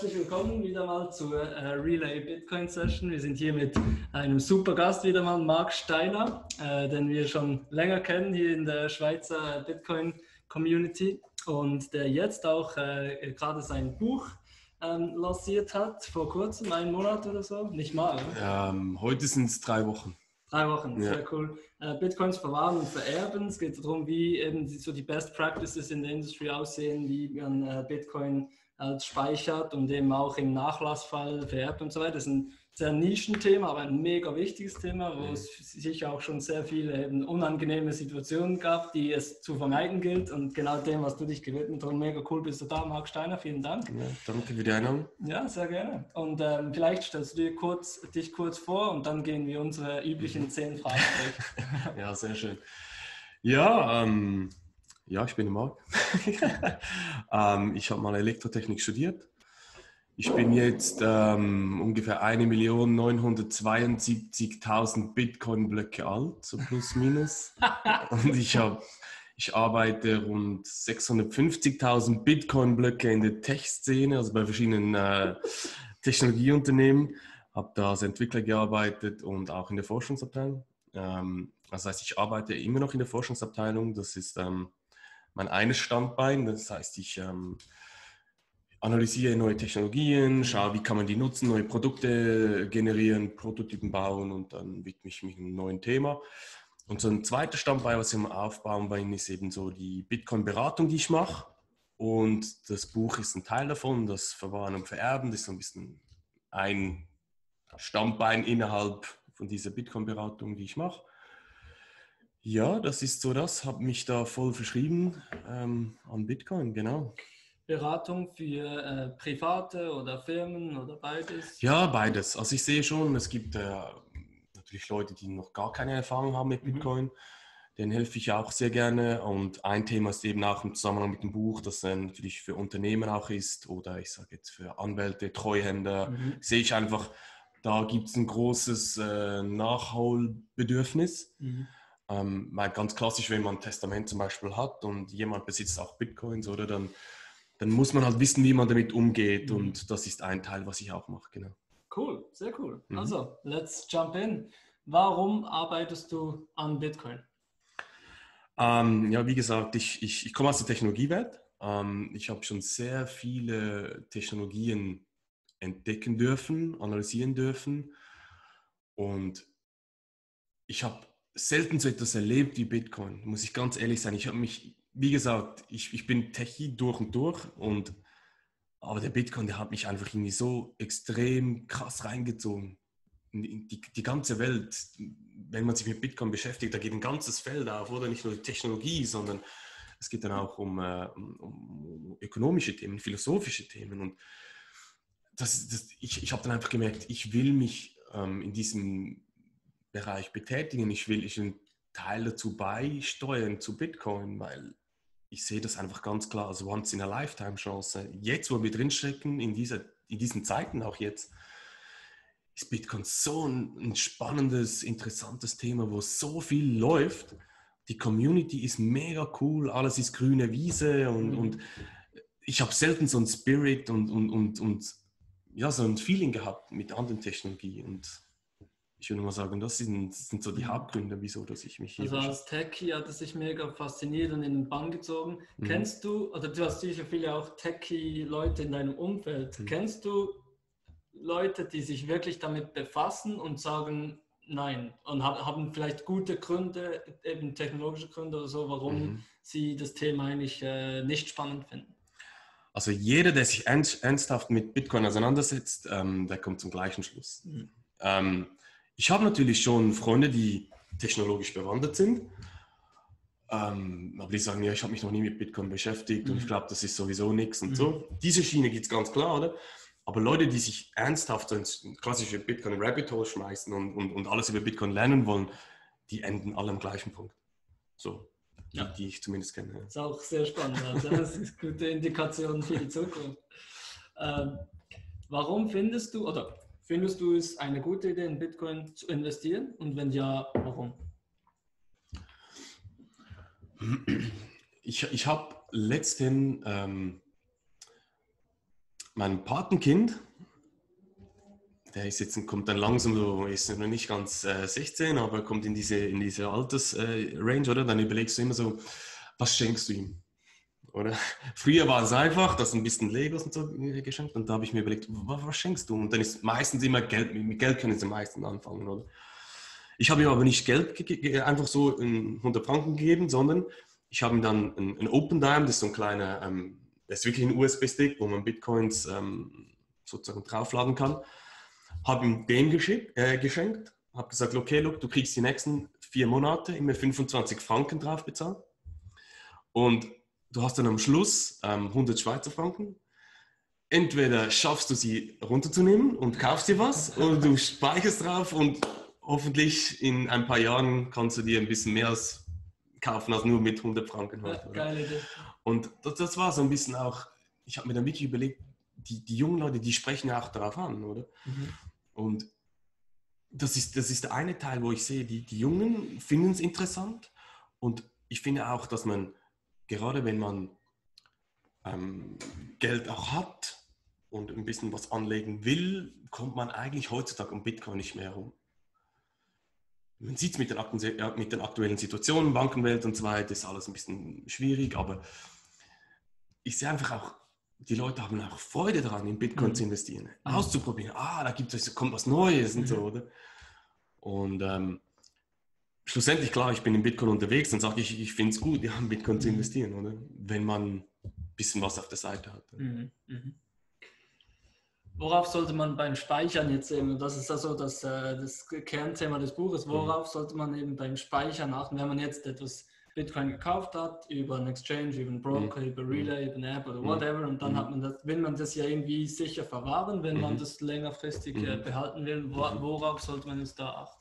herzlich willkommen wieder mal zur äh, Relay Bitcoin Session. Wir sind hier mit einem super Gast wieder mal, Marc Steiner, äh, den wir schon länger kennen hier in der Schweizer Bitcoin Community und der jetzt auch äh, gerade sein Buch ähm, lanciert hat, vor kurzem, einen Monat oder so, nicht mal. Ähm, heute sind es drei Wochen. Drei Wochen, ja. sehr cool. Äh, Bitcoins verwahren und vererben. Es geht darum, wie eben so die Best Practices in der Industrie aussehen, wie man Bitcoin als speichert und eben auch im Nachlassfall vererbt und so weiter. Das ist ein sehr Nischenthema, aber ein mega wichtiges Thema, wo es sicher auch schon sehr viele eben unangenehme Situationen gab, die es zu vermeiden gilt. Und genau dem, was du dich gewidmet hast, mega cool bist du da, Marc Steiner. Vielen Dank. Ja, danke für die Einladung. Ja, sehr gerne. Und ähm, vielleicht stellst du dir kurz, dich kurz vor und dann gehen wir unsere üblichen zehn Fragen durch. ja, sehr schön. Ja, ähm, ja, ich bin der Marc. ähm, ich habe mal Elektrotechnik studiert. Ich bin jetzt ähm, ungefähr 1.972.000 Bitcoin-Blöcke alt, so plus minus. Und ich, hab, ich arbeite rund 650.000 Bitcoin-Blöcke in der Tech-Szene, also bei verschiedenen äh, Technologieunternehmen. Habe da als Entwickler gearbeitet und auch in der Forschungsabteilung. Ähm, das heißt, ich arbeite immer noch in der Forschungsabteilung. Das ist ähm, mein eines Standbein. Das heißt, ich ähm, analysiere neue Technologien, schaue, wie kann man die nutzen, neue Produkte generieren, Prototypen bauen und dann widme ich mich einem neuen Thema. Und so ein zweiter Standbein, was ich am Aufbauen bin, ist eben so die Bitcoin-Beratung, die ich mache. Und das Buch ist ein Teil davon, das Verwahren und Vererben, das ist so ein bisschen ein Standbein innerhalb von dieser Bitcoin-Beratung, die ich mache. Ja, das ist so das. Habe mich da voll verschrieben ähm, an Bitcoin, genau. Beratung für äh, Private oder Firmen oder beides? Ja, beides. Also ich sehe schon, es gibt äh, natürlich Leute, die noch gar keine Erfahrung haben mit mhm. Bitcoin. Mhm. Denen helfe ich auch sehr gerne. Und ein Thema ist eben auch im Zusammenhang mit dem Buch, das dann natürlich für Unternehmen auch ist oder ich sage jetzt für Anwälte, Treuhänder. Mhm. Sehe ich einfach, da gibt es ein großes äh, Nachholbedürfnis. Mhm. Ähm, weil ganz klassisch, wenn man ein Testament zum Beispiel hat und jemand besitzt auch Bitcoins, oder dann, dann muss man halt wissen, wie man damit umgeht. Mhm. Und das ist ein Teil, was ich auch mache, genau. Cool, sehr cool. Mhm. Also, let's jump in. Warum arbeitest du an Bitcoin? Ähm, ja, wie gesagt, ich, ich, ich komme aus der Technologiewelt. Ähm, ich habe schon sehr viele Technologien entdecken dürfen, analysieren dürfen. Und ich habe selten so etwas erlebt wie Bitcoin, muss ich ganz ehrlich sein. Ich habe mich, wie gesagt, ich, ich bin Techie durch und durch und aber der Bitcoin, der hat mich einfach irgendwie so extrem krass reingezogen. Die, die, ganze Welt, wenn man sich mit Bitcoin beschäftigt, da geht ein ganzes Feld auf, oder nicht nur die Technologie, sondern es geht dann auch um, äh, um, um ökonomische Themen, philosophische Themen. Und das, das, ich, ich habe dann einfach gemerkt, ich will mich ähm, in diesem Bereich betätigen. Ich will, ich einen Teil dazu beisteuern zu Bitcoin, weil ich sehe das einfach ganz klar als Once-in-a-Lifetime-Chance. Jetzt, wo wir drinstecken, in, dieser, in diesen Zeiten auch jetzt, ist Bitcoin so ein, ein spannendes, interessantes Thema, wo so viel läuft. Die Community ist mega cool, alles ist grüne Wiese und, mhm. und ich habe selten so ein Spirit und, und, und, und ja, so ein Feeling gehabt mit anderen Technologien. Und ich würde mal sagen, das sind, sind so die mhm. Hauptgründe, wieso dass ich mich hier. Also als Techie hat es sich mega fasziniert und in den Bann gezogen. Mhm. Kennst du, oder du hast sicher viele auch Techie-Leute in deinem Umfeld, mhm. kennst du Leute, die sich wirklich damit befassen und sagen, nein, und haben vielleicht gute Gründe, eben technologische Gründe oder so, warum mhm. sie das Thema eigentlich äh, nicht spannend finden? Also jeder, der sich ernsthaft mit Bitcoin auseinandersetzt, ähm, der kommt zum gleichen Schluss. Mhm. Ähm, ich habe natürlich schon Freunde, die technologisch bewandert sind. Ähm, aber die sagen, ja, ich habe mich noch nie mit Bitcoin beschäftigt mhm. und ich mhm. glaube, das ist sowieso nichts und mhm. so. Diese Schiene geht es ganz klar, oder? Aber Leute, die sich ernsthaft ins klassische Bitcoin Rabbit Hole schmeißen und, und, und alles über Bitcoin lernen wollen, die enden alle am gleichen Punkt. So, die, ja. die ich zumindest kenne. Das ist auch sehr spannend. Also das ist gute Indikation für die Zukunft. Ähm, warum findest du, oder Findest du es eine gute Idee, in Bitcoin zu investieren? Und wenn ja, warum? Ich, ich habe letzten, ähm, mein Patenkind, der ist jetzt, kommt dann langsam so, ist noch nicht ganz äh, 16, aber kommt in diese, in diese Altersrange, äh, oder? Dann überlegst du immer so, was schenkst du ihm? Oder? Früher war es einfach, dass ein bisschen Legos und so geschenkt und da habe ich mir überlegt, was, was, schenkst du? Und dann ist meistens immer Geld, mit Geld können sie meistens anfangen, oder? Ich habe ihm aber nicht Geld einfach so in 100 Franken gegeben, sondern ich habe ihm dann ein, ein Open Dime, das ist so ein kleiner, ähm, das ist wirklich ein USB-Stick, wo man Bitcoins ähm, sozusagen draufladen kann. Habe ihm den äh, geschenkt, habe gesagt, okay, look, du kriegst die nächsten vier Monate immer 25 Franken drauf bezahlt. Und du hast dann am Schluss ähm, 100 Schweizer Franken. Entweder schaffst du sie runterzunehmen und kaufst dir was oder du speicherst drauf und hoffentlich in ein paar Jahren kannst du dir ein bisschen mehr als kaufen als nur mit 100 Franken heute. Ja, geile Idee. Und das, das, war so ein bisschen auch, ich habe mir dann wirklich überlegt, die, die jungen Leute, die sprechen ja auch darauf an, oder? Mhm. Und das ist, das ist der eine Teil, wo ich sehe, die, die Jungen finden es interessant und ich finde auch, dass man gerade wenn man ähm, Geld auch hat und ein bisschen was anlegen will, kommt man eigentlich heutzutage um Bitcoin nicht mehr herum. Man sieht es mit, den mit den aktuellen Situationen, Bankenwelt und so weiter, ist alles ein bisschen schwierig, aber ich sehe einfach auch, die Leute haben auch Freude daran, in Bitcoin mhm. zu investieren, mhm. auszuprobieren. Ah, da gibt es, kommt was Neues und so, mhm. oder? Und ähm, schlussendlich, klar, ich bin in Bitcoin unterwegs, dann sage ich, ich finde es gut, ja, in Bitcoin zu mhm. investieren, oder? Wenn man ein bisschen was auf der Seite hat. Mhm. Mhm. Worauf sollte man beim Speichern jetzt eben, das ist also das, äh, das Kernthema des Buches, mhm. worauf sollte man eben beim Speichern achten, wenn man jetzt etwas Bitcoin gekauft hat, über einen Exchange, über einen Broker, mhm. über Relay, über eine App oder whatever, und dann hat man das, will man das ja irgendwie sicher verwahren, wenn man das längerfristig äh, behalten will, worauf sollte man jetzt da achten?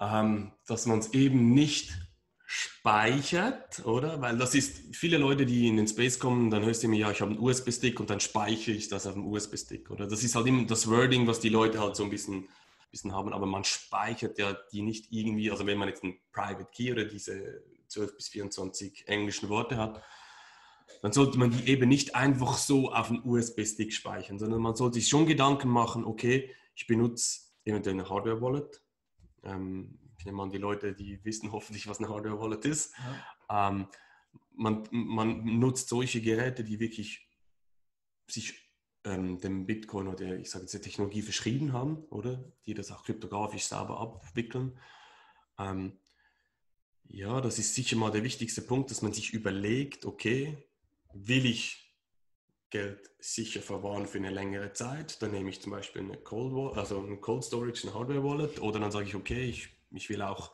Ähm, dass man es eben nicht speichert, oder? Weil das ist, viele Leute, die in den Space kommen, dann hörst du immer, ja, ich habe einen USB-Stick und dann speichere ich das auf dem USB-Stick, oder? Das ist halt immer das Wording, was die Leute halt so ein bisschen, bisschen haben, aber man speichert ja die nicht irgendwie, also wenn man jetzt einen Private Key oder diese 12 bis 24 englischen Worte hat, dann sollte man die eben nicht einfach so auf einen USB-Stick speichern, sondern man sollte sich schon Gedanken machen, okay, ich benutze eventuell eine Hardware-Wallet, ähm, ich nehme an, die Leute, die wissen hoffentlich, was eine Hardware Wallet ist. Ja. Ähm, man, man nutzt solche Geräte, die wirklich sich ähm, dem Bitcoin oder ich sage jetzt der Technologie verschrieben haben, oder? Die das auch kryptografisch sauber abwickeln. Ähm, ja, das ist sicher mal der wichtigste Punkt, dass man sich überlegt, okay, will ich Geld sicher verwahren für eine längere Zeit. Dann nehme ich zum Beispiel eine Cold, Wallet, also ein Cold Storage, eine Hardware Wallet. Oder dann sage ich, okay, ich, ich will auch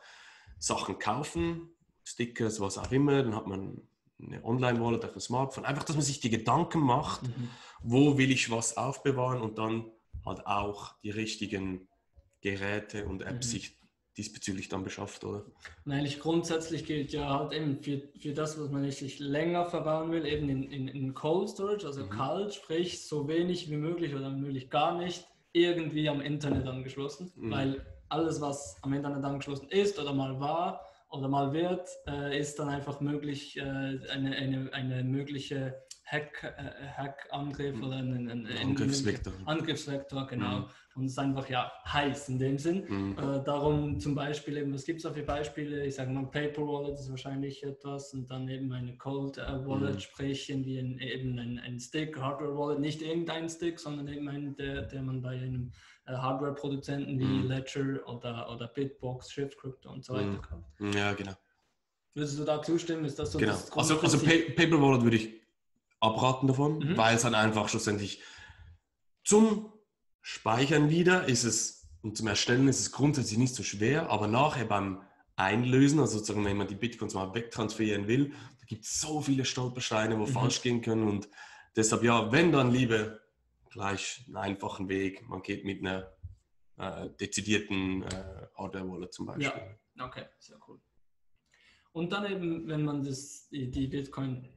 Sachen kaufen, Stickers, was auch immer. Dann hat man eine Online-Wallet auf dem Smartphone. Einfach, dass man sich die Gedanken macht, mhm. wo will ich was aufbewahren und dann halt auch die richtigen Geräte und Apps mhm. sich diesbezüglich dann beschafft, oder? Nein, eigentlich grundsätzlich gilt ja halt eben für, für das, was man sich länger verbauen will, eben in, in, in Cold Storage, also mhm. kalt, sprich so wenig wie möglich oder möglich gar nicht irgendwie am Internet angeschlossen, mhm. weil alles, was am Internet angeschlossen ist oder mal war oder mal wird, äh, ist dann einfach möglich, äh, eine, eine, eine mögliche Hack, äh, Hack-Angriff mhm. oder ein, ein, ein Angriffsvektor. Angriffsvektor, genau. Mhm. Und es ist einfach ja heiß in dem Sinn. Mhm. Äh, darum zum Beispiel eben, was gibt es da für Beispiele? Ich sage mal, Paper Wallet ist wahrscheinlich etwas und dann eben eine Cold äh, Wallet, mhm. sprich irgendwie ein, eben ein, ein Stick, Hardware Wallet, nicht irgendein Stick, sondern eben ein, der, der man bei einem äh, Hardware-Produzenten wie mhm. Ledger oder, oder Bitbox, Shift Crypto und so weiter mhm. kauft. Ja, genau. Würdest du da zustimmen? Ist das so genau. das Also, also Paper Wallet würde ich abraten davon, mhm. weil es dann einfach schlussendlich zum Speichern wieder ist es und zum Erstellen ist es grundsätzlich nicht so schwer, aber nachher beim Einlösen, also sozusagen, wenn man die Bitcoins mal wegtransferieren will, da gibt es so viele Stolpersteine, wo mhm. falsch gehen können und deshalb ja, wenn dann lieber gleich einen einfachen Weg, man geht mit einer äh, dezidierten äh, Hardware-Wallet zum Beispiel. Ja, okay, sehr cool. Und dann eben, wenn man das, die, die Bitcoin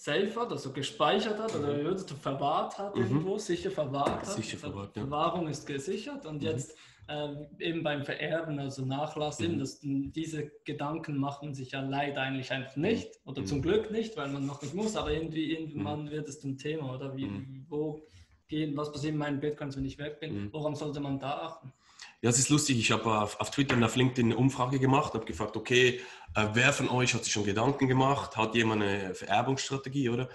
safe hat, also gespeichert hat oder würdest du verwahrt hat mhm. irgendwo, sicher verwahrt hat. Sicher verwahrt, ja. Verwahrung ist gesichert und mhm. jetzt äh, eben beim Vererben, also Nachlass, mhm. eben das, diese Gedanken macht man sich ja leider eigentlich einfach mhm. nicht oder zum mhm. Glück nicht, weil man noch nicht muss, aber irgendwie irgendwann mhm. wird es zum Thema oder wie, wo gehen, was passiert mit meinen Bitcoins, wenn ich weg bin, woran sollte man da achten? Ja, es ist lustig. Ich habe auf, auf, Twitter und auf LinkedIn eine Umfrage gemacht, habe gefragt, okay, äh, wer von euch hat sich schon Gedanken gemacht? Hat jemand eine Vererbungsstrategie, oder?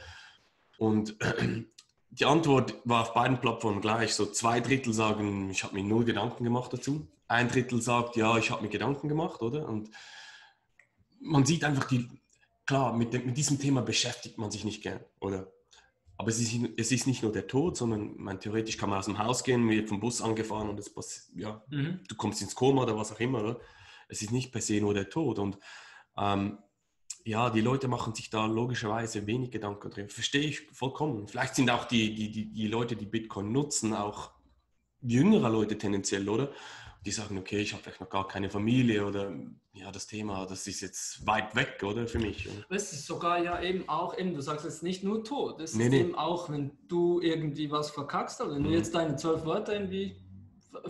Und die Antwort war auf beiden Plattformen gleich. So zwei Drittel sagen, ich habe mir null Gedanken gemacht dazu. Ein Drittel sagt, ja, ich habe mir Gedanken gemacht, oder? Und man sieht einfach die, klar, mit, dem, mit diesem Thema beschäftigt man sich nicht gern, oder? Aber es ist, es ist nicht nur der Tod, sondern man, theoretisch kann man aus dem Haus gehen, wird vom Bus angefahren und das, ja, mhm. du kommst ins Koma oder was auch immer. Oder? Es ist nicht per se nur der Tod. Und ähm, ja, die Leute machen sich da logischerweise wenig Gedanken drin. Verstehe ich vollkommen. Vielleicht sind auch die, die, die, die Leute, die Bitcoin nutzen, auch jüngere Leute tendenziell, oder? Die sagen, okay, ich habe vielleicht noch gar keine Familie oder ja, das Thema, das ist jetzt weit weg, oder für mich. Es ist sogar ja eben auch, eben, du sagst jetzt nicht nur Tod, es nee, ist nee. eben auch, wenn du irgendwie was verkackst, oder wenn mhm. du jetzt deine zwölf Wörter irgendwie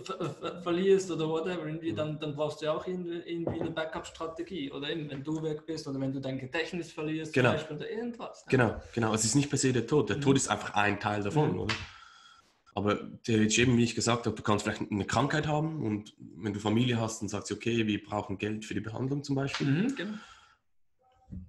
ver ver verlierst oder whatever, irgendwie, mhm. dann, dann brauchst du ja auch irgendwie, irgendwie eine Backup-Strategie oder eben, wenn du weg bist oder wenn du dein Gedächtnis verlierst, genau. Beispiel, oder irgendwas. Ja. Genau, genau, es ist nicht per se der Tod, der mhm. Tod ist einfach ein Teil davon, mhm. oder? Aber theoretisch eben, wie ich gesagt habe, du kannst vielleicht eine Krankheit haben und wenn du Familie hast, dann sagst du, okay, wir brauchen Geld für die Behandlung zum Beispiel. Mhm, genau.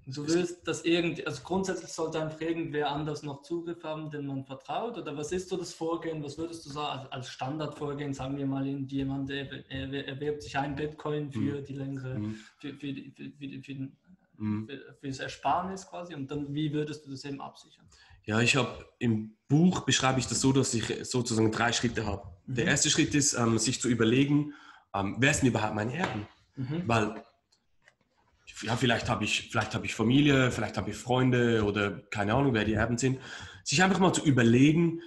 Du willst, dass irgendwie, also grundsätzlich sollte einfach irgendwer anders noch Zugriff haben, den man vertraut? Oder was ist so das Vorgehen? Was würdest du sagen, als, Standardvorgehen, sagen wir mal, jemand erwirbt sich ein Bitcoin für mhm. die längere, mhm. für, für, für, für, für, mhm. für, das Ersparnis quasi und dann wie würdest du das eben absichern? Ja, ich habe im Buch beschreibe ich das so, dass ich sozusagen drei Schritte habe. Mhm. Der erste Schritt ist, ähm, sich zu überlegen, ähm, wer sind überhaupt meine Erben? Mhm. Weil ja, vielleicht habe ich, vielleicht habe ich Familie, vielleicht habe ich Freunde oder keine Ahnung, wer die Erben sind. Sich einfach mal zu überlegen,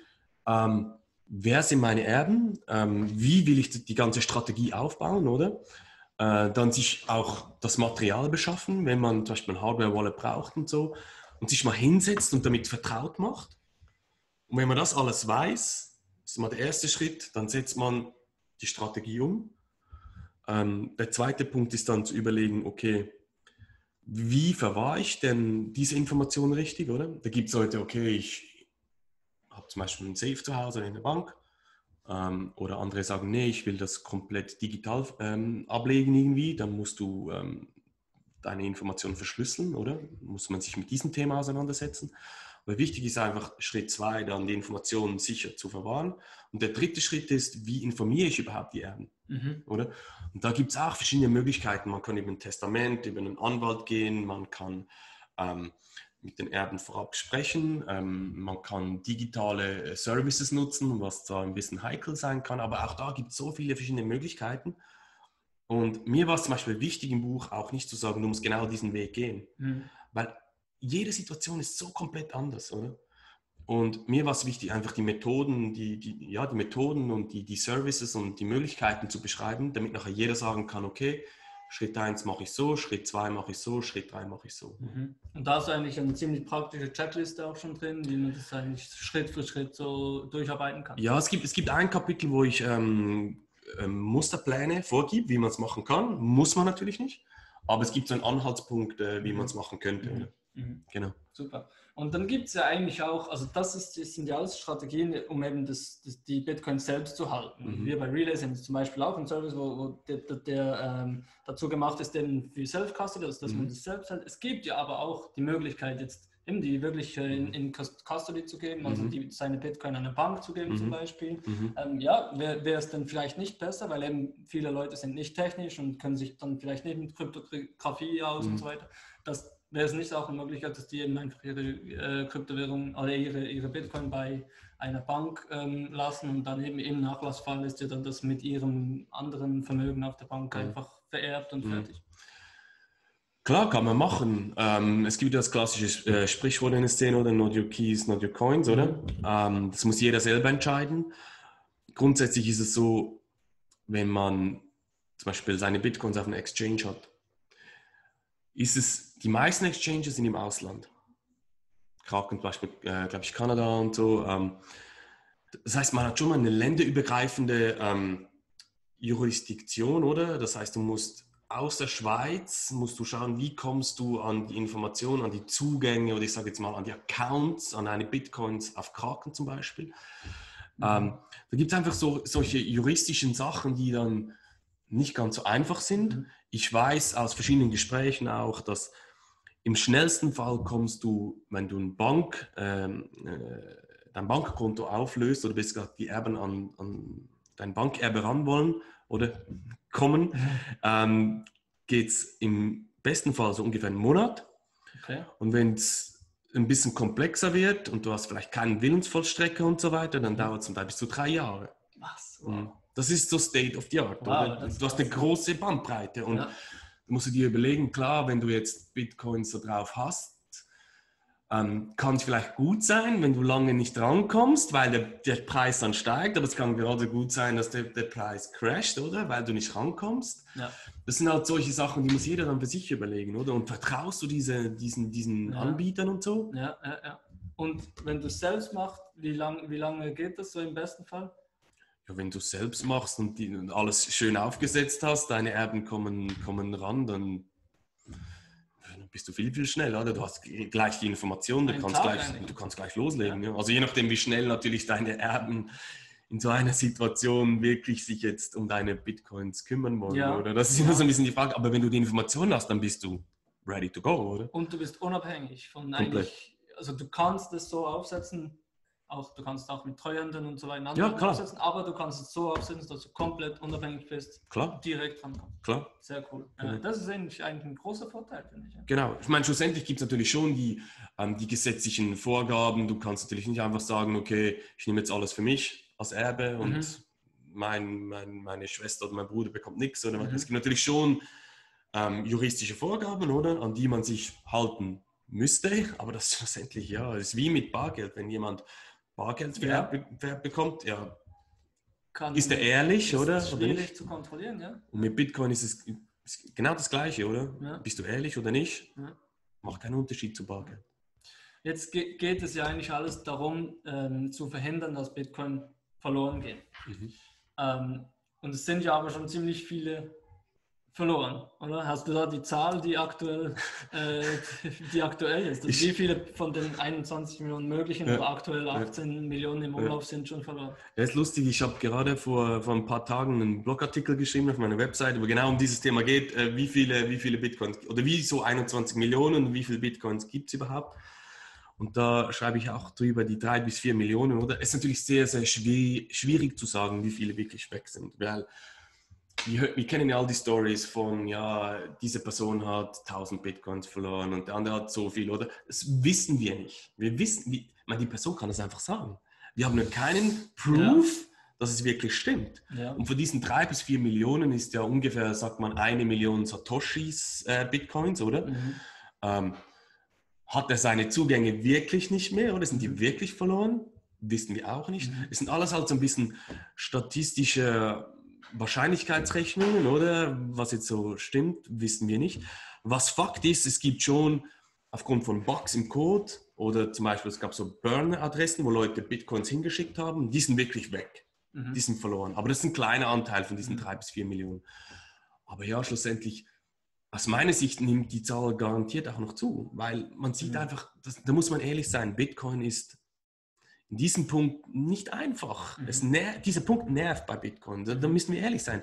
ähm, wer sind meine Erben? Ähm, wie will ich die ganze Strategie aufbauen, oder? Äh, dann sich auch das Material beschaffen, wenn man zum Beispiel ein Hardware-Wallet braucht und so und sich mal hinsetzt und damit vertraut macht. Und wenn man das alles weiß, ist mal der erste Schritt, dann setzt man die Strategie um. Ähm, der zweite Punkt ist dann zu überlegen, okay, wie verwahre ich denn diese Informationen richtig, oder? Da gibt es Leute, okay, ich habe zum Beispiel ein Safe zu Hause in der Bank. Ähm, oder andere sagen, nee, ich will das komplett digital ähm, ablegen irgendwie. Dann musst du ähm, deine Informationen verschlüsseln, oder? Muss man sich mit diesem Thema auseinandersetzen. Aber wichtig ist einfach Schritt zwei, dann die Informationen sicher zu verwahren. Und der dritte Schritt ist, wie informiere ich überhaupt die Erben, mhm. oder? Und da gibt es auch verschiedene Möglichkeiten. Man kann über ein Testament, über einen Anwalt gehen, man kann ähm, mit den Erben vorab sprechen, ähm, man kann digitale äh, Services nutzen, was da ein bisschen heikel sein kann. Aber auch da gibt es so viele verschiedene Möglichkeiten. Und mir war es zum Beispiel wichtig im Buch auch nicht zu sagen, du musst genau diesen Weg gehen. Mhm. Weil jede Situation ist so komplett anders, oder? Und mir war es wichtig, einfach die Methoden, die, die, ja, die Methoden und die, die Services und die Möglichkeiten zu beschreiben, damit nachher jeder sagen kann, okay, Schritt 1 mache ich so, Schritt 2 mache ich so, Schritt 3 mache ich so. Mhm. Und da ist eigentlich eine ziemlich praktische Checkliste auch schon drin, wie man das eigentlich Schritt für Schritt so durcharbeiten kann. Ja, es gibt, es gibt ein Kapitel, wo ich ähm, ähm, Musterpläne vorgibt, wie man es machen kann. Muss man natürlich nicht, aber es gibt so einen Anhaltspunkt, äh, wie man es machen könnte. Mhm. Mhm. Genau. Super. Und dann gibt es ja eigentlich auch, also das, ist, das sind ja alles Strategien, um eben das, das, die Bitcoin selbst zu halten. Mhm. Wir bei Relay sind zum Beispiel auch ein Service, wo, wo der, der, der ähm, dazu gemacht ist, denn für Self-Custody, also dass mhm. man das selbst hält. Es gibt ja aber auch die Möglichkeit, jetzt eben die wirklich äh, in, in, Custody zu geben, also mhm. die, seine Bitcoin an eine Bank zu geben mhm. zum Beispiel. Mhm. Ähm, ja, wäre es dann vielleicht nicht besser, weil eben viele Leute sind nicht technisch und können sich dann vielleicht nicht mit Kryptographie aus und mhm. so weiter. Das wäre es nicht auch eine Möglichkeit, dass die eben einfach ihre äh, Kryptowährung oder ihre, ihre Bitcoin bei einer Bank ähm, lassen und dann eben im Nachlassfall ist ja dann das mit ihrem anderen Vermögen auf der Bank mhm. einfach vererbt und mhm. fertig. Klar, kann man machen. Ähm, es gibt das klassische äh, Sprichwort in der Szene, oder? Not your keys, not your coins, oder? Ähm, das muss jeder selber entscheiden. Grundsätzlich ist es so, wenn man zum Beispiel seine Bitcoins auf einer Exchange hat, ist es, die meisten Exchanges sind im Ausland. Kraken zum Beispiel, äh, glaube ich, Kanada und so. Ähm, das heißt, man hat schon mal eine länderübergreifende ähm, Jurisdiktion, oder? Das heißt, du musst aus der Schweiz, musst du schauen, wie kommst du an die Informationen, an die Zugänge oder ich sage jetzt mal an die Accounts, an eine Bitcoins auf Kraken zum Beispiel. Mhm. Ähm, da gibt es einfach so, solche juristischen Sachen, die dann nicht ganz so einfach sind. Mhm. Ich weiß aus verschiedenen Gesprächen auch, dass im schnellsten Fall kommst du, wenn du ein Bank, ähm, äh, dein Bankkonto auflöst oder bis die Erben an, an dein Bankerbe ran wollen oder kommen, ähm, geht es im besten Fall so ungefähr einen Monat. Okay. Und wenn es ein bisschen komplexer wird und du hast vielleicht keinen Willensvollstrecker und so weiter, dann mhm. dauert es zum Teil bis zu drei Jahre. Was? Wow. Das ist so State of the Art. Wow, du hast eine große Bandbreite und ja. du musst dir überlegen, klar, wenn du jetzt Bitcoins da drauf hast, ähm, kann es vielleicht gut sein, wenn du lange nicht rankommst, weil der, der, Preis dann steigt, aber es kann gerade gut sein, dass der, der Preis crasht, oder? Weil du nicht rankommst. Ja. Das sind halt solche Sachen, die muss jeder dann für sich überlegen, oder? Und vertraust du diese, diesen, diesen ja. Anbietern und so? Ja, ja, ja. Und wenn du es selbst machst, wie, lang, wie lange geht das so im besten Fall? Ja, wenn du es selbst machst und, die, und alles schön aufgesetzt hast, deine Erben kommen, kommen ran, dann bist du viel, viel schneller. Oder? Du hast gleich die Informationen, du, kannst gleich, du kannst gleich loslegen. Ja. Ja. Also je nachdem, wie schnell natürlich deine Erben in so einer Situation wirklich sich jetzt um deine Bitcoins kümmern wollen. Ja. Oder? Das ist immer so ein bisschen die Frage. Aber wenn du die Informationen hast, dann bist du ready to go, oder? Und du bist unabhängig von eigentlich, also du kannst es so aufsetzen, auch, du kannst auch mit Treuhändern und so weiter ja, klar. aufsetzen, aber du kannst es so aufsetzen, dass du komplett unabhängig bist, klar. direkt rankommst. Klar. Sehr cool. Ja. Das ist eigentlich, eigentlich ein großer Vorteil, finde ich. Genau. Ich meine, schlussendlich gibt es natürlich schon die, ähm, die gesetzlichen Vorgaben. Du kannst natürlich nicht einfach sagen, okay, ich nehme jetzt alles für mich als Erbe und mhm. mein, mein, meine Schwester oder mein Bruder bekommt nichts. Oder mhm. Es gibt natürlich schon ähm, juristische Vorgaben, oder, an die man sich halten müsste. Aber das ist schlussendlich, ja, ist wie mit Bargeld. Wenn jemand Bargeld ja. bekommt, ja, Kann ist er ehrlich, ist oder? Schwierig oder zu kontrollieren, ja. Und mit Bitcoin ist es ist genau das Gleiche, oder? Ja. Bist du ehrlich oder nicht? Ja. Macht keinen Unterschied zu Bargeld. Jetzt geht es ja eigentlich alles darum, ähm, zu verhindern, dass Bitcoin verloren geht. Mhm. Ähm, und es sind ja aber schon ziemlich viele verloren, oder? Hast du da die Zahl, die aktuell, äh, die aktuell ist? Also wie viele von den 21 Millionen möglichen ja, oder aktuell 18 ja, Millionen im Umlauf ja. sind schon verloren? Ja, ist lustig. Ich habe gerade vor, vor ein paar Tagen einen Blogartikel geschrieben auf meiner Website, wo genau um dieses Thema geht, äh, wie viele, wie viele Bitcoins oder wie so 21 Millionen wie viele Bitcoins gibt es überhaupt? Und da schreibe ich auch drüber die drei bis vier Millionen, oder? Es ist natürlich sehr, sehr schwierig, schwierig zu sagen, wie viele wirklich weg sind, weil wir, wir, kennen ja all die Stories von, ja, diese Person hat 1000 Bitcoins verloren und der andere hat so viel, oder? Das wissen wir nicht. Wir wissen, wie, man, die Person kann das einfach sagen. Wir haben ja keinen Proof, ja. dass es wirklich stimmt. Ja. Und von diesen drei bis vier Millionen ist ja ungefähr, sagt man, eine Million Satoshis äh, Bitcoins, oder? Mhm. Ähm, hat er seine Zugänge wirklich nicht mehr oder sind die wirklich verloren? Wissen wir auch nicht. Mhm. Es sind alles halt so ein bisschen statistische Wahrscheinlichkeitsrechnungen, oder? Was jetzt so stimmt, wissen wir nicht. Was Fakt ist, es gibt schon aufgrund von Bugs im Code oder zum Beispiel es gab so Burner-Adressen, wo Leute Bitcoins hingeschickt haben, die sind wirklich weg. Mhm. Die sind verloren. Aber das ist ein kleiner Anteil von diesen mhm. drei bis vier Millionen. Aber ja, schlussendlich, aus meiner Sicht nimmt die Zahl garantiert auch noch zu, weil man sieht mhm. einfach, das, da muss man ehrlich sein, Bitcoin ist in diesem Punkt nicht einfach. Mhm. Es dieser Punkt nervt bei Bitcoin, da, da, müssen wir ehrlich sein.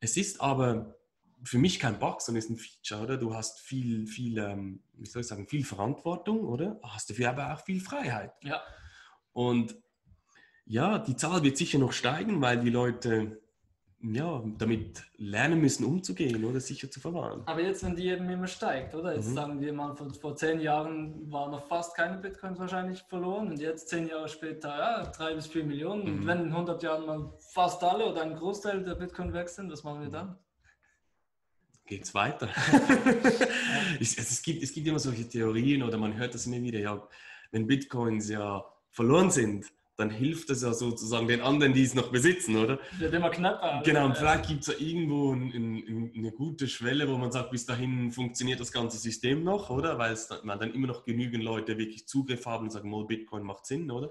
Es ist aber für mich kein Bug, sondern es ist ein Feature, oder? Du hast viel, viel, ähm, wie soll ich sagen, viel Verantwortung, oder? Hast dafür aber auch viel Freiheit. Ja. Und ja, die Zahl wird sicher noch steigen, weil die Leute ja, damit lernen müssen, umzugehen oder sicher zu verwahren. Aber jetzt, wenn die eben immer steigt, oder? Jetzt mhm. sagen wir mal, vor, vor zehn Jahren waren noch fast keine Bitcoins wahrscheinlich verloren und jetzt zehn Jahre später, ja, drei bis vier Millionen. Mhm. Und wenn in 100 Jahren mal fast alle oder ein Großteil der Bitcoin weg sind, was machen wir dann? Geht's weiter? es, es, gibt, es gibt immer solche Theorien oder man hört das immer wieder, ja, wenn Bitcoins ja verloren sind, dann hilft es ja sozusagen den anderen, die es noch besitzen, oder? Wird immer knapper. Genau, und vielleicht gibt es ja irgendwo ein, ein, eine gute Schwelle, wo man sagt, bis dahin funktioniert das ganze System noch, oder? Weil es man dann immer noch genügend Leute wirklich Zugriff haben und sagen, oh, Bitcoin macht Sinn, oder?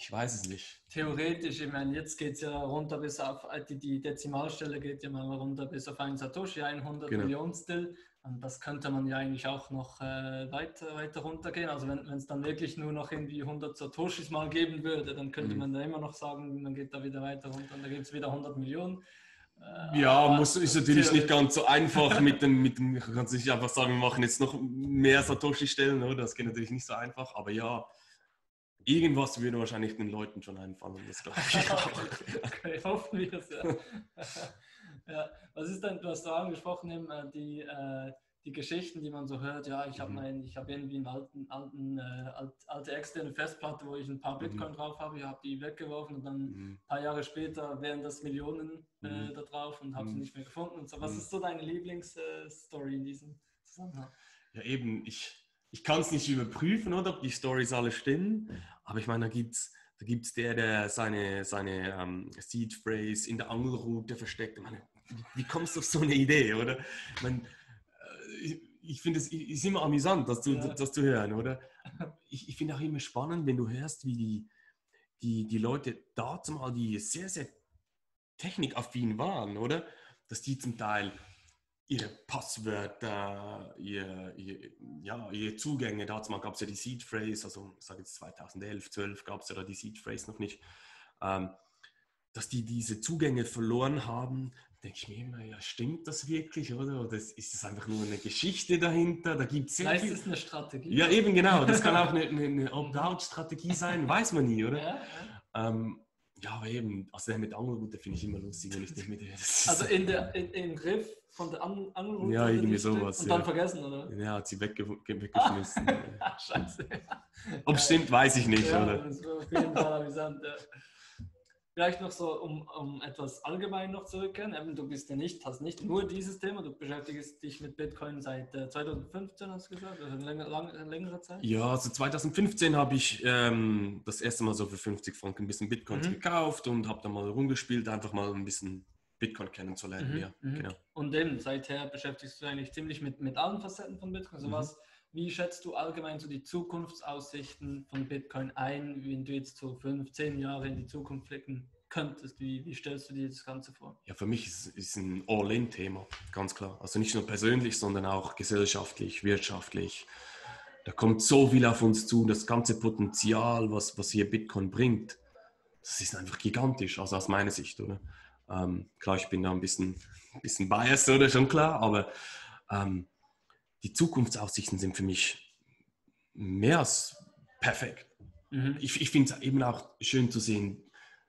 Ich weiß es nicht. Theoretisch, ich meine, jetzt geht es ja runter bis auf, die, die Dezimalstelle geht ja mal runter bis auf einen Satoshi, 100 genau. Und das könnte man ja eigentlich auch noch äh, weiter, weiter runtergehen. Also wenn es dann wirklich nur noch irgendwie 100 Satoshis mal geben würde, dann könnte mhm. man da immer noch sagen, man geht da wieder weiter runter und da gibt es wieder 100 Millionen. Äh, ja, muss, ist natürlich nicht ganz so einfach mit dem, mit dem, kannst nicht einfach sagen, wir machen jetzt noch mehr Satoshi-Stellen, oder? Das geht natürlich nicht so einfach, aber ja, irgendwas würde wahrscheinlich den Leuten schon einfallen, das glaube ich auch. okay, hoffen wir es, ja. Ja, was ist denn, du hast da angesprochen, eben, äh, die, äh, die Geschichten, die man so hört, ja, ich habe mhm. hab irgendwie einen alten, alten, äh, alt, alte externe Festplatte, wo ich ein paar mhm. Bitcoin mhm. drauf habe, ich habe die weggeworfen und dann mhm. ein paar Jahre später wären das Millionen äh, mhm. da drauf und habe sie mhm. nicht mehr gefunden und so. Was ist so deine Lieblingsstory in diesem Zusammenhang? Ja, eben, ich, ich kann es nicht überprüfen, oder, ob die Stories alle stimmen, aber ich meine, da gibt es da gibt's der, der seine, seine ähm, Seed Phrase in der Angelrute versteckt. Ich meine, wie kommst du auf so eine Idee, oder? Ich, mein, äh, ich finde es ist immer amüsant, das zu, ja. das zu hören, oder? Ich, ich finde auch immer spannend, wenn du hörst, wie die, die, die Leute dazu mal, die sehr, sehr technikaffin waren, oder? Dass die zum Teil ihre Passwörter, ihr, ihr, ja, ihre Zugänge, dazu mal gab es ja die Seed Phrase, also ich sage jetzt 2011, 12 gab es ja da die Seed Phrase noch nicht, ähm, dass die diese Zugänge verloren haben, denke ich mir immer, ja, stimmt das wirklich, oder? Oder ist das einfach nur eine Geschichte dahinter? Da gibt es sehr Vielleicht viel. ist eine Strategie. Ja, eben genau. Das kann auch eine, eine, Opt-out-Strategie sein, weiß man nie, oder? Ja, ja. Ähm, ja, aber eben, also der mit Angelrute finde ich immer lustig, wenn ich nicht mit Also in der, in, im Griff von der An Angelrute? Ja, irgendwie sowas. Und dann vergessen, oder? Ja, hat sie wegge weggeschmissen. Scheiße. Ob es stimmt, weiß ich nicht, ja, oder? Das war auf jeden Fall amüsant, ja. Vielleicht noch so, um, um etwas allgemein noch zurückkehren. du bist ja nicht, hast nicht nur dieses Thema, du beschäftigst dich mit Bitcoin seit äh, 2015, hast du gesagt, also länger, lang, längere Zeit? Ja, also 2015 habe ich ähm, das erste Mal so für 50 Franken ein bisschen Bitcoins mhm. gekauft und habe dann mal rumgespielt, einfach mal ein bisschen Bitcoin kennenzulernen. Mhm. Ja, mhm. genau. Und dann seither beschäftigst du dich eigentlich ziemlich mit, mit allen Facetten von Bitcoin. Also mhm. was, wie schätzt du allgemein so die Zukunftsaussichten von Bitcoin ein, wenn du jetzt so fünf, zehn Jahre in die Zukunft blicken könntest? Wie, wie stellst du dir das Ganze vor? Ja, für mich ist es ein All-in-Thema, ganz klar. Also nicht nur persönlich, sondern auch gesellschaftlich, wirtschaftlich. Da kommt so viel auf uns zu, das ganze Potenzial, was, was hier Bitcoin bringt, das ist einfach gigantisch, also aus meiner Sicht, oder? Ähm, klar, ich bin da ein bisschen, bisschen biased, oder schon klar, aber ähm, die Zukunftsaussichten sind für mich mehr als perfekt. Mhm. Ich, ich finde es eben auch schön zu sehen,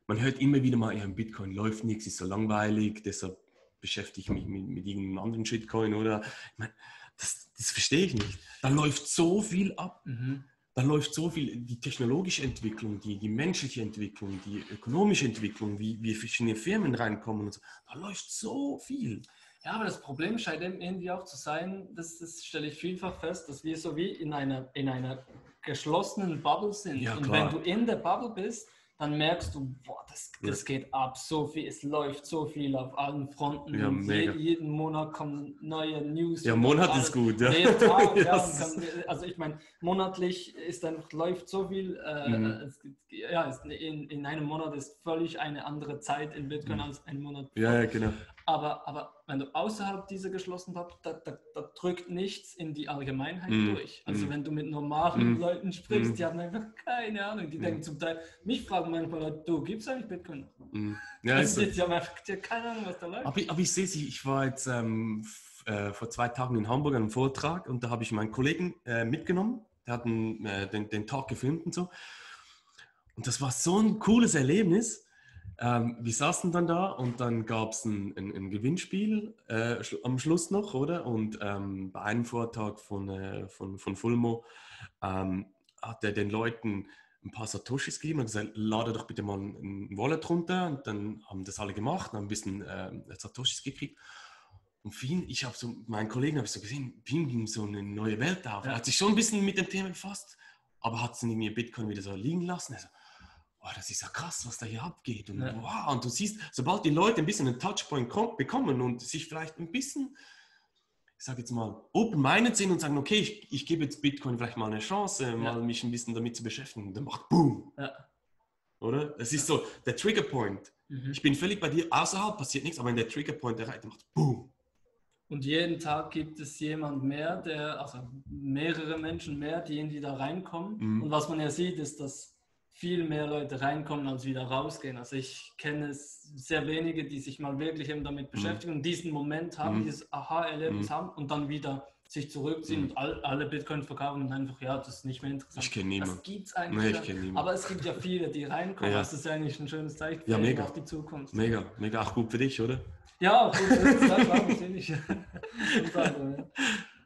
man hört immer wieder mal, ja, im Bitcoin läuft nichts, ist so langweilig, deshalb beschäftige ich mich mit, mit irgendeinem anderen Shitcoin oder, ich meine, das, das verstehe ich nicht. Da läuft so viel ab. Mhm. Da läuft so viel, die technologische Entwicklung, die, die menschliche Entwicklung, die ökonomische Entwicklung, wie, wie verschiedene Firmen reinkommen und so. Da läuft so viel. Ja, aber das Problem scheint irgendwie auch zu sein, das, das stelle ich vielfach fest, dass wir so wie in einer, in einer geschlossenen Bubble sind. Ja, und wenn du in der Bubble bist, dann merkst du, boah, das, das geht ab, so viel, es läuft so viel auf allen Fronten. Ja, mega. jeden Monat kommen neue News. Ja, Monat ist gut, ja. Tag, ja kann, also ich meine, monatlich ist dann, läuft so viel, äh, mhm. es, ja, in, in einem Monat ist völlig eine andere Zeit in Bitcoin mhm. als ein Monat. Ja, ja, genau. Aber, aber wenn du außerhalb dieser geschlossenen Bubble, da, da, da, drückt nichts in die Allgemeinheit mm. durch. Also mm. wenn du mit normalen mm. Leuten sprichst, die haben einfach keine Ahnung. Die denken zum Teil, mich fragen manchmal Leute, du, gibt es eigentlich Bitcoin? Ja, also, die haben einfach keine Ahnung, was da läuft. Aber, aber ich sehe sie, ich war jetzt ähm, äh, vor zwei Tagen in Hamburg an einem Vortrag und da habe ich meinen Kollegen äh, mitgenommen. Der hat einen, äh, den, den Tag gefilmt und so. Und das war so ein cooles Erlebnis ähm, wir saßen dann da und dann gab es ein, ein, ein, Gewinnspiel äh, am Schluss noch, oder? Und ähm, bei einem Vortrag von, äh, von, von Fulmo ähm, hat er den Leuten ein paar Satoshis gegeben und gesagt, lade doch bitte mal ein Wallet runter. Und dann haben das alle gemacht, haben ein bisschen äh, Satoshis gekriegt. Und für ihn, ich habe so, meinen Kollegen habe ich so gesehen, für ihn ging so eine neue Welt auf. Er hat sich schon ein bisschen mit dem Thema befasst, aber hat es dann irgendwie Bitcoin wieder so liegen lassen. Also, oh, das ist ja krass, was da hier abgeht. Und, ja. wow, und du siehst, sobald die Leute ein bisschen einen Touchpoint bekommen und sich vielleicht ein bisschen, ich sage jetzt mal, open-minded sind und sagen, okay, ich, ich gebe jetzt Bitcoin vielleicht mal eine Chance, ja. mal mich ein bisschen damit zu beschäftigen, dann macht Boom. Ja. Oder? Es ist so der Triggerpoint. Mhm. Ich bin völlig bei dir, außerhalb passiert nichts, aber wenn der Triggerpoint erreicht, dann macht Boom. Und jeden Tag gibt es jemand mehr, der, also mehrere Menschen mehr, die in die da reinkommen. Mhm. Und was man ja sieht, ist, dass viel mehr Leute reinkommen, als wieder rausgehen. Also ich kenne sehr wenige, die sich mal wirklich eben damit mhm. beschäftigen und diesen Moment haben, mhm. dieses Aha-Erlebnis mhm. haben und dann wieder sich zurückziehen mhm. und all, alle Bitcoin verkaufen und einfach, ja, das ist nicht mehr interessant. Ich kenne niemanden. Das gibt es eigentlich. Nee, niemand. Aber es gibt ja viele, die reinkommen. Ja. Das ist eigentlich ein schönes Zeichen ja, mega. auf die Zukunft. Mega, mega. Auch gut für dich, oder? Ja, gut, das ist klar, natürlich.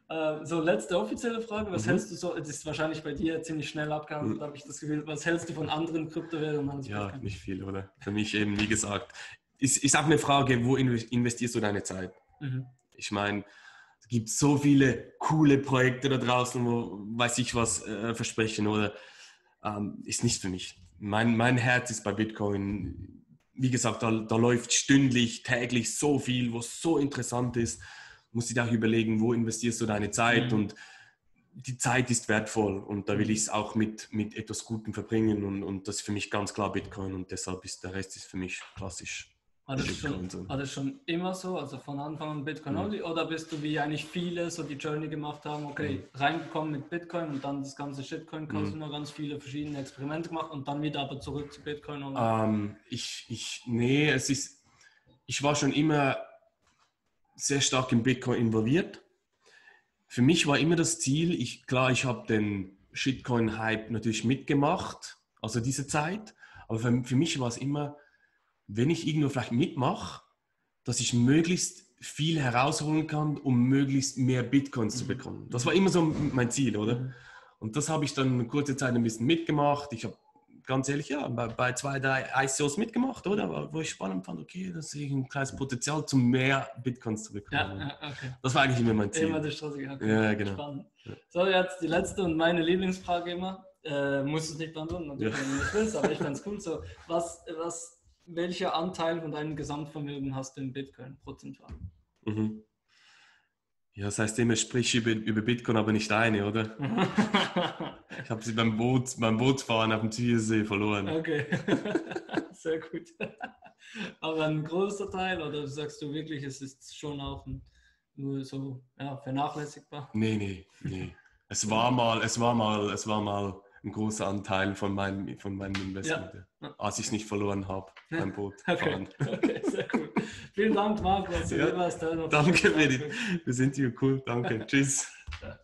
Äh, so, letzte offizielle Frage. Was mhm. hältst du so? Das ist wahrscheinlich bei dir ziemlich schnell abgehandelt, mhm. habe ich das Gefühl. Was hältst du von anderen Kryptowährungen? Ja, nicht viel, oder? Für mich eben, wie gesagt, ist, ist auch eine Frage, wo investierst du deine Zeit? Mhm. Ich meine, es gibt so viele coole Projekte da draußen, wo weiß ich was äh, versprechen oder ähm, ist nicht für mich. Mein, mein Herz ist bei Bitcoin. Wie gesagt, da, da läuft stündlich, täglich so viel, was so interessant ist musst du dir auch überlegen, wo investierst du deine Zeit mhm. und die Zeit ist wertvoll und da will mhm. ich es auch mit, mit etwas Gutem verbringen und, und das ist für mich ganz klar Bitcoin und deshalb ist der Rest ist für mich klassisch. War das, schon, so. war das schon immer so, also von Anfang an Bitcoin only, mhm. oder bist du wie eigentlich viele so die Journey gemacht haben, okay, mhm. reingekommen mit Bitcoin und dann das ganze Shitcoin Casino, mhm. ganz viele verschiedene Experimente gemacht und dann wieder aber zurück zu Bitcoin? Ähm, ich, ich, nee, es ist, ich war schon immer sehr stark in Bitcoin involviert. Für mich war immer das Ziel, ich, klar, ich habe den Shitcoin-Hype natürlich mitgemacht, also diese Zeit, aber für, für mich war es immer, wenn ich irgendwo vielleicht mitmache, dass ich möglichst viel herausholen kann, um möglichst mehr Bitcoins zu bekommen. Das war immer so mein Ziel, oder? Mhm. Und das habe ich dann eine kurze Zeit ein bisschen mitgemacht. Ich habe ganz ehrlich, ja, bei, bei, zwei, drei ICOs mitgemacht, oder? Wo ich spannend fand, okay, das sehe ich ein kleines Potenzial, zum mehr Bitcoins zu bekommen. Ja, okay. Das war eigentlich immer mein Ziel. Immer die Strategie. Okay. Ja, genau. Spannend. So, jetzt die letzte und meine Lieblingsfrage immer. Äh, musst du es nicht beantworten, natürlich, ja. wenn du nicht willst, aber ich fände es cool. So, was, was, welcher Anteil von deinem Gesamtvermögen hast du in Bitcoin prozentual? Mhm. Ja, das heißt immer, sprich über, über Bitcoin, aber nicht eine, oder? ich habe sie beim, Boot, beim Bootsfahren auf dem Ziersee verloren. Okay, sehr gut. Aber ein großer Teil, oder sagst du wirklich, es ist schon auch ein, nur so ja, vernachlässigbar? Nee, nee, nee. Es war mal, es war mal, es war mal ein großer Anteil von meinem, von meinem Investment, ja. als ich es nicht verloren habe beim Boot okay. okay, sehr cool. Vielen Dank, Marc, dass du ja. Danke, Reddit. Wir sind hier cool. Danke. Tschüss. Ja.